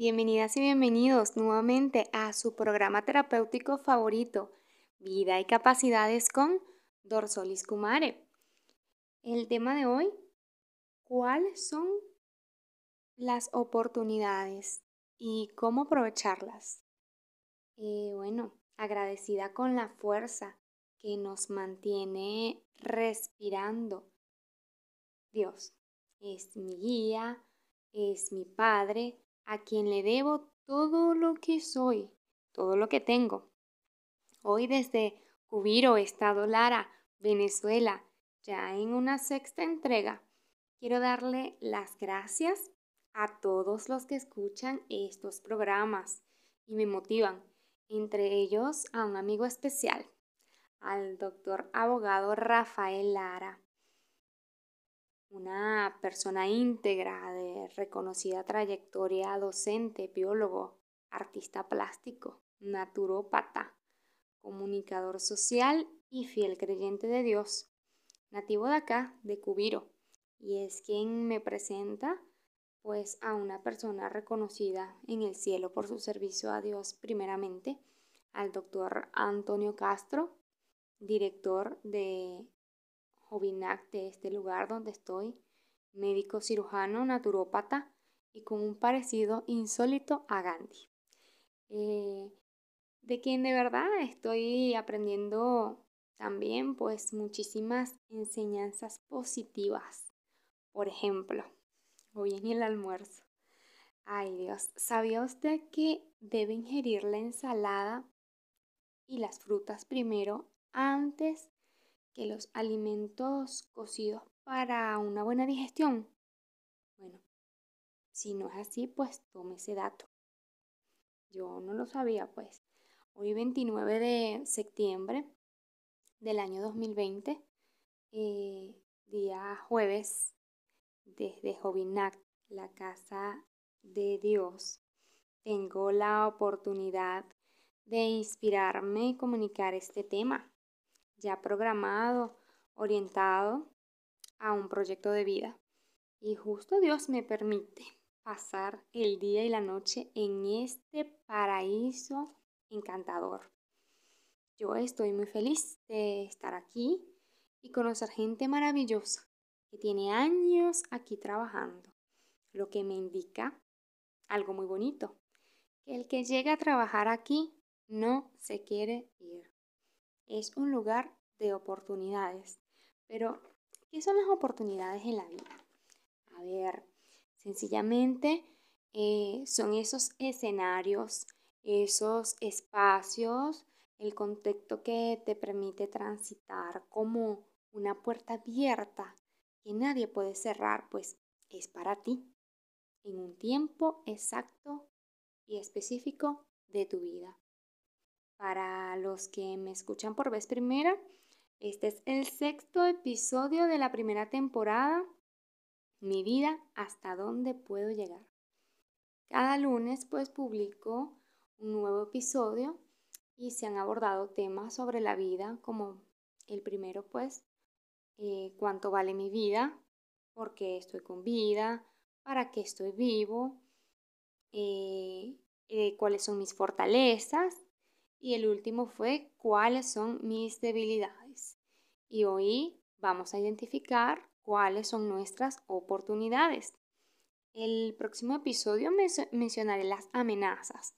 Bienvenidas y bienvenidos nuevamente a su programa terapéutico favorito, Vida y Capacidades con Dorsolis Kumare. El tema de hoy, ¿cuáles son las oportunidades y cómo aprovecharlas? Eh, bueno, agradecida con la fuerza que nos mantiene respirando. Dios es mi guía, es mi Padre, a quien le debo todo lo que soy, todo lo que tengo. Hoy desde Cubiro, Estado Lara, Venezuela, ya en una sexta entrega, quiero darle las gracias a todos los que escuchan estos programas y me motivan, entre ellos a un amigo especial, al doctor abogado Rafael Lara, una persona íntegra de reconocida trayectoria docente, biólogo, artista plástico, naturópata, comunicador social y fiel creyente de Dios, nativo de acá, de Cubiro, y es quien me presenta pues a una persona reconocida en el cielo por su servicio a Dios primeramente, al doctor Antonio Castro, director de Jovinac de este lugar donde estoy, médico cirujano, naturópata y con un parecido insólito a Gandhi. Eh, de quien de verdad estoy aprendiendo también pues muchísimas enseñanzas positivas. Por ejemplo, hoy en el almuerzo. Ay Dios, ¿sabía usted que debe ingerir la ensalada y las frutas primero antes que los alimentos cocidos para una buena digestión? Bueno, si no es así, pues tome ese dato. Yo no lo sabía, pues. Hoy 29 de septiembre del año 2020, eh, día jueves, desde Jovinac, la casa de Dios, tengo la oportunidad de inspirarme y comunicar este tema ya programado, orientado a un proyecto de vida. Y justo Dios me permite pasar el día y la noche en este paraíso encantador. Yo estoy muy feliz de estar aquí y conocer gente maravillosa que tiene años aquí trabajando, lo que me indica algo muy bonito, que el que llega a trabajar aquí no se quiere ir es un lugar de oportunidades. Pero, ¿qué son las oportunidades en la vida? A ver, sencillamente eh, son esos escenarios, esos espacios, el contexto que te permite transitar como una puerta abierta que nadie puede cerrar, pues es para ti, en un tiempo exacto y específico de tu vida. Para los que me escuchan por vez primera, este es el sexto episodio de la primera temporada, Mi vida, hasta dónde puedo llegar. Cada lunes pues publico un nuevo episodio y se han abordado temas sobre la vida, como el primero pues, eh, cuánto vale mi vida, por qué estoy con vida, para qué estoy vivo, eh, eh, cuáles son mis fortalezas y el último fue cuáles son mis debilidades. Y hoy vamos a identificar cuáles son nuestras oportunidades. El próximo episodio mencionaré las amenazas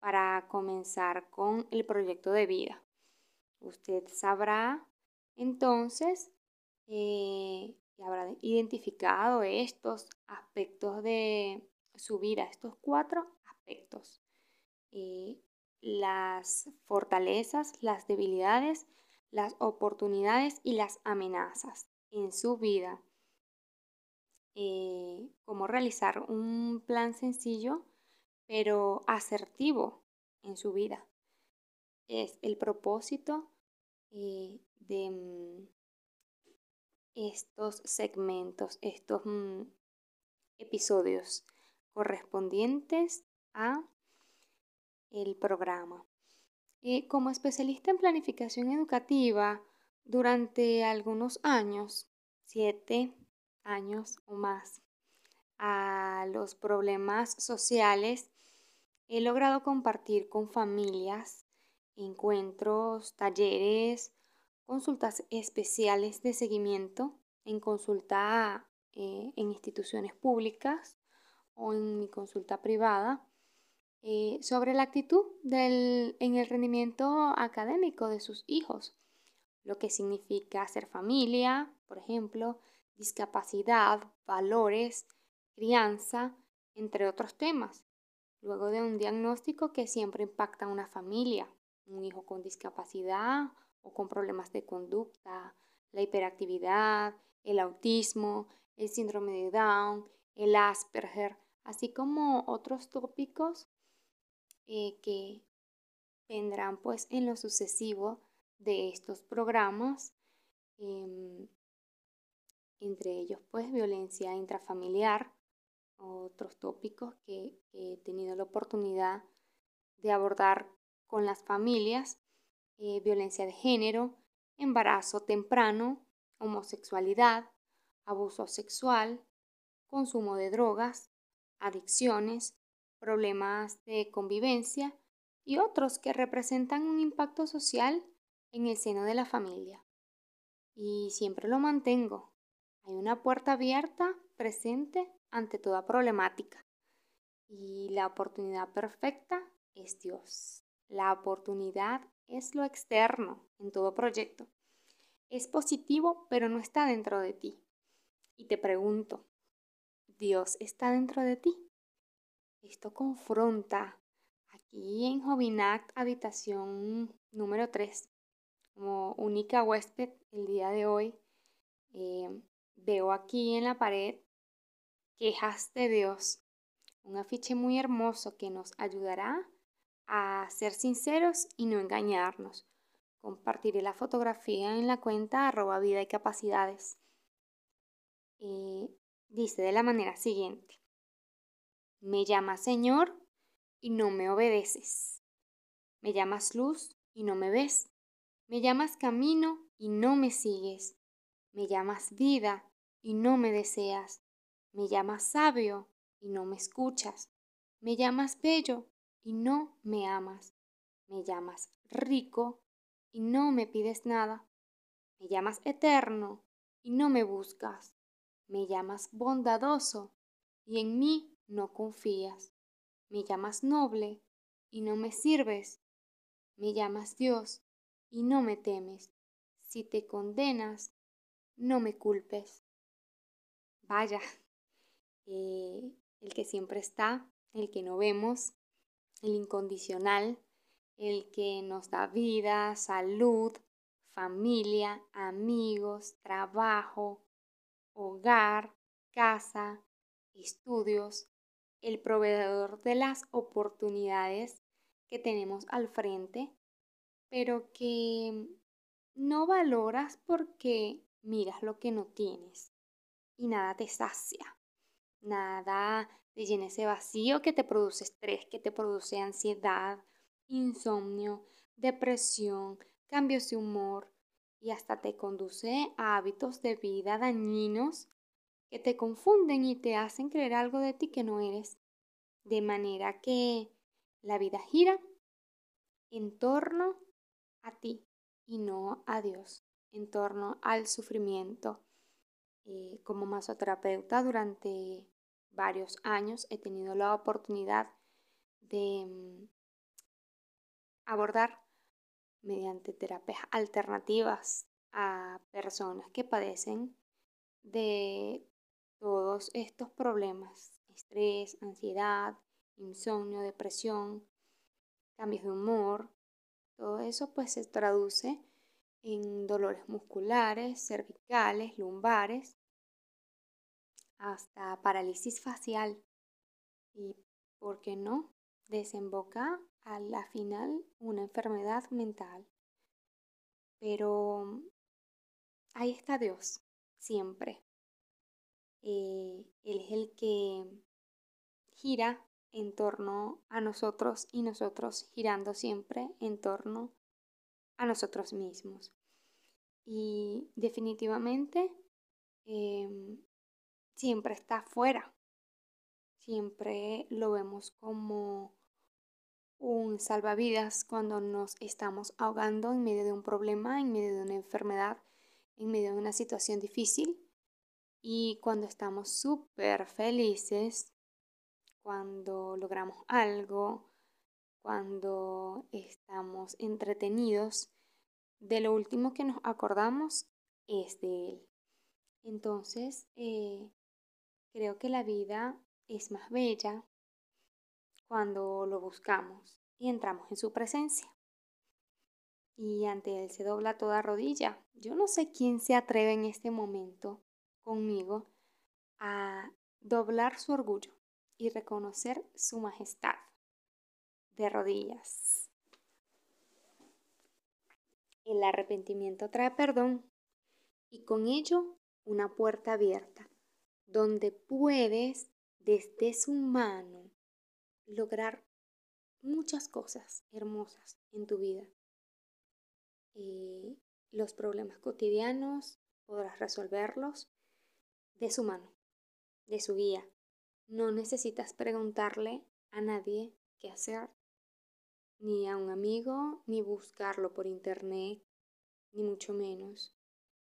para comenzar con el proyecto de vida. Usted sabrá entonces eh, y habrá identificado estos aspectos de su vida, estos cuatro aspectos. Eh, las fortalezas, las debilidades, las oportunidades y las amenazas en su vida. Eh, cómo realizar un plan sencillo pero asertivo en su vida. Es el propósito eh, de mm, estos segmentos, estos mm, episodios correspondientes a el programa. Eh, como especialista en planificación educativa, durante algunos años, siete años o más, a los problemas sociales he logrado compartir con familias encuentros, talleres, consultas especiales de seguimiento en consulta eh, en instituciones públicas o en mi consulta privada eh, sobre la actitud en el rendimiento académico de sus hijos, lo que significa ser familia, por ejemplo, discapacidad, valores, crianza, entre otros temas, luego de un diagnóstico que siempre impacta a una familia, un hijo con discapacidad o con problemas de conducta, la hiperactividad, el autismo, el síndrome de Down, el Asperger, así como otros tópicos eh, que vendrán pues en lo sucesivo de estos programas, em, entre ellos pues violencia intrafamiliar, otros tópicos que, he tenido la oportunidad de abordar con las familias, eh, violencia de género, embarazo temprano, homosexualidad, abuso sexual, consumo de drogas, adicciones, problemas de convivencia y otros que representan un impacto social en el seno de la familia. Y siempre lo mantengo. Hay una puerta abierta presente ante toda problemática. Y la oportunidad perfecta es Dios. La oportunidad es lo externo en todo proyecto. Es positivo, pero no está dentro de ti. Y te pregunto, ¿Dios está dentro de ti? Esto confronta aquí en Jovinact habitación número 3. Como única huésped el día de hoy, eh, veo aquí en la pared quejas de Dios. Un afiche muy hermoso que nos ayudará a ser sinceros y no engañarnos. Compartiré la fotografía en la cuenta arroba vida y capacidades. Eh, dice de la manera siguiente. Me llamas Señor y no me obedeces. Me llamas luz y no me ves. Me llamas camino y no me sigues. Me llamas vida y no me deseas. Me llamas sabio y no me escuchas. Me llamas bello y no me amas. Me llamas rico y no me pides nada. Me llamas eterno y no me buscas. Me llamas bondadoso y en mí no confías. Me llamas noble y no me sirves. Me llamas Dios y no me temes. Si te condenas, no me culpes. Vaya, eh, el que siempre está, el que no vemos, el incondicional, el que nos da vida, salud, familia, amigos, trabajo, hogar, casa, estudios, el proveedor de las oportunidades que tenemos al frente, pero que no valoras porque miras lo que no tienes y nada te sacia, nada te llena ese vacío que te produce estrés, que te produce ansiedad, insomnio, depresión, cambios de humor y hasta te conduce a hábitos de vida dañinos que te confunden y te hacen creer algo de ti que no eres. De manera que la vida gira en torno a ti y no a Dios, en torno al sufrimiento. Eh, como masoterapeuta durante varios años he tenido la oportunidad de mm, abordar mediante terapias alternativas a personas que padecen de todos estos problemas, estrés, ansiedad, insomnio, depresión, cambios de humor, todo eso pues se traduce en dolores musculares, cervicales, lumbares, hasta parálisis facial y, ¿por qué no?, desemboca a la final una enfermedad mental. Pero ahí está Dios, siempre. Eh, él es el que gira en torno a nosotros y nosotros girando siempre en torno a nosotros mismos. Y definitivamente em, siempre está afuera. Siempre lo vemos como un salvavidas cuando nos estamos ahogando en medio de un problema, en medio de una enfermedad, en medio de una situación difícil. Y cuando estamos súper felices, cuando logramos algo, cuando estamos entretenidos, de lo último que nos acordamos es de Él. Entonces, eh, creo que la vida es más bella cuando lo buscamos y entramos en su presencia. Y ante Él se dobla toda rodilla. Yo no sé quién se atreve en este momento conmigo a doblar su orgullo y reconocer su majestad de rodillas. El arrepentimiento trae perdón y con ello una puerta abierta donde puedes desde su mano lograr muchas cosas hermosas en tu vida. Eh, los problemas cotidianos podrás resolverlos de su mano, de su guía. No necesitas preguntarle a nadie qué hacer, ni a un amigo, ni buscarlo por internet, ni mucho menos.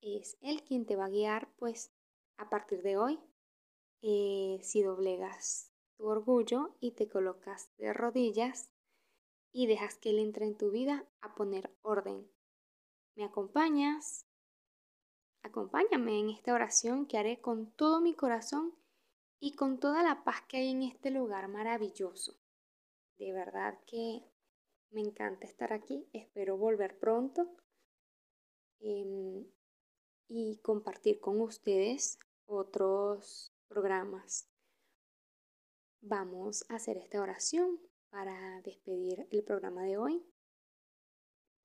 Es Él quien te va a guiar, pues a partir de hoy, eh, si doblegas tu orgullo y te colocas de rodillas y dejas que Él entre en tu vida a poner orden. ¿Me acompañas? Acompáñame en esta oración que haré con todo mi corazón y con toda la paz que hay en este lugar maravilloso. De verdad que me encanta estar aquí, espero volver pronto em, y compartir con ustedes otros programas. Vamos a hacer esta oración para despedir el programa de hoy.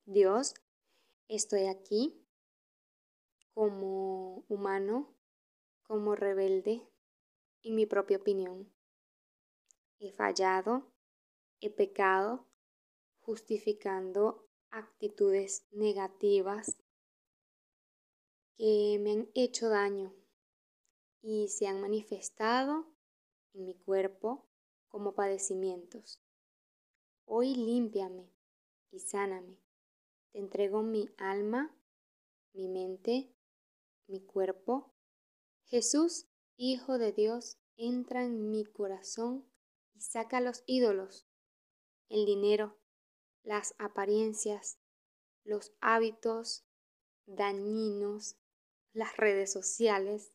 Dios, estoy aquí como humano, como rebelde, en mi propia opinión. He fallado, he pecado, justificando actitudes negativas que me han hecho daño y se han manifestado en mi cuerpo como padecimientos. Hoy límpiame y sáname. Te entrego mi alma, mi mente, mi cuerpo. Jesús, Hijo de Dios, entra en mi corazón y saca los ídolos, el dinero, las apariencias, los hábitos dañinos, las redes sociales,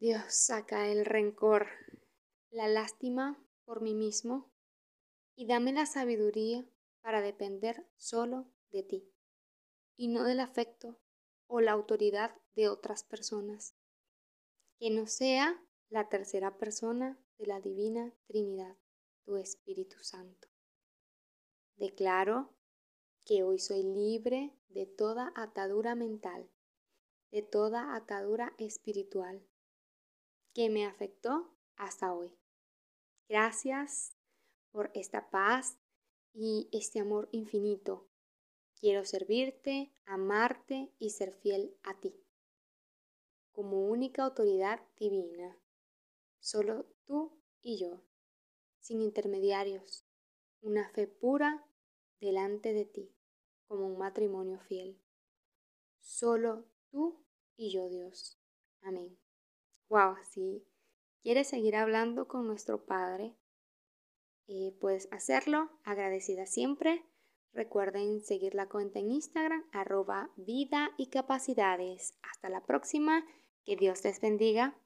Dios saca el rencor, la lástima por mí mismo y dame la sabiduría para depender solo de ti y no del afecto o la autoridad de otras personas. Que no sea la tercera persona de la Divina Trinidad, tu Espíritu Santo. Declaro que hoy soy libre de toda atadura mental, de toda atadura espiritual que me afectó hasta hoy. Gracias por esta paz y este amor infinito. Quiero servirte, amarte y ser fiel a ti. Como única autoridad divina, solo tú y yo, sin intermediarios, una fe pura delante de ti, como un matrimonio fiel. Solo tú y yo, Dios. Amén. Wow, si quieres seguir hablando con nuestro Padre, eh, puedes hacerlo, agradecida siempre. Recuerden seguir la cuenta en Instagram, arroba vida y capacidades. Hasta la próxima, que Dios les bendiga.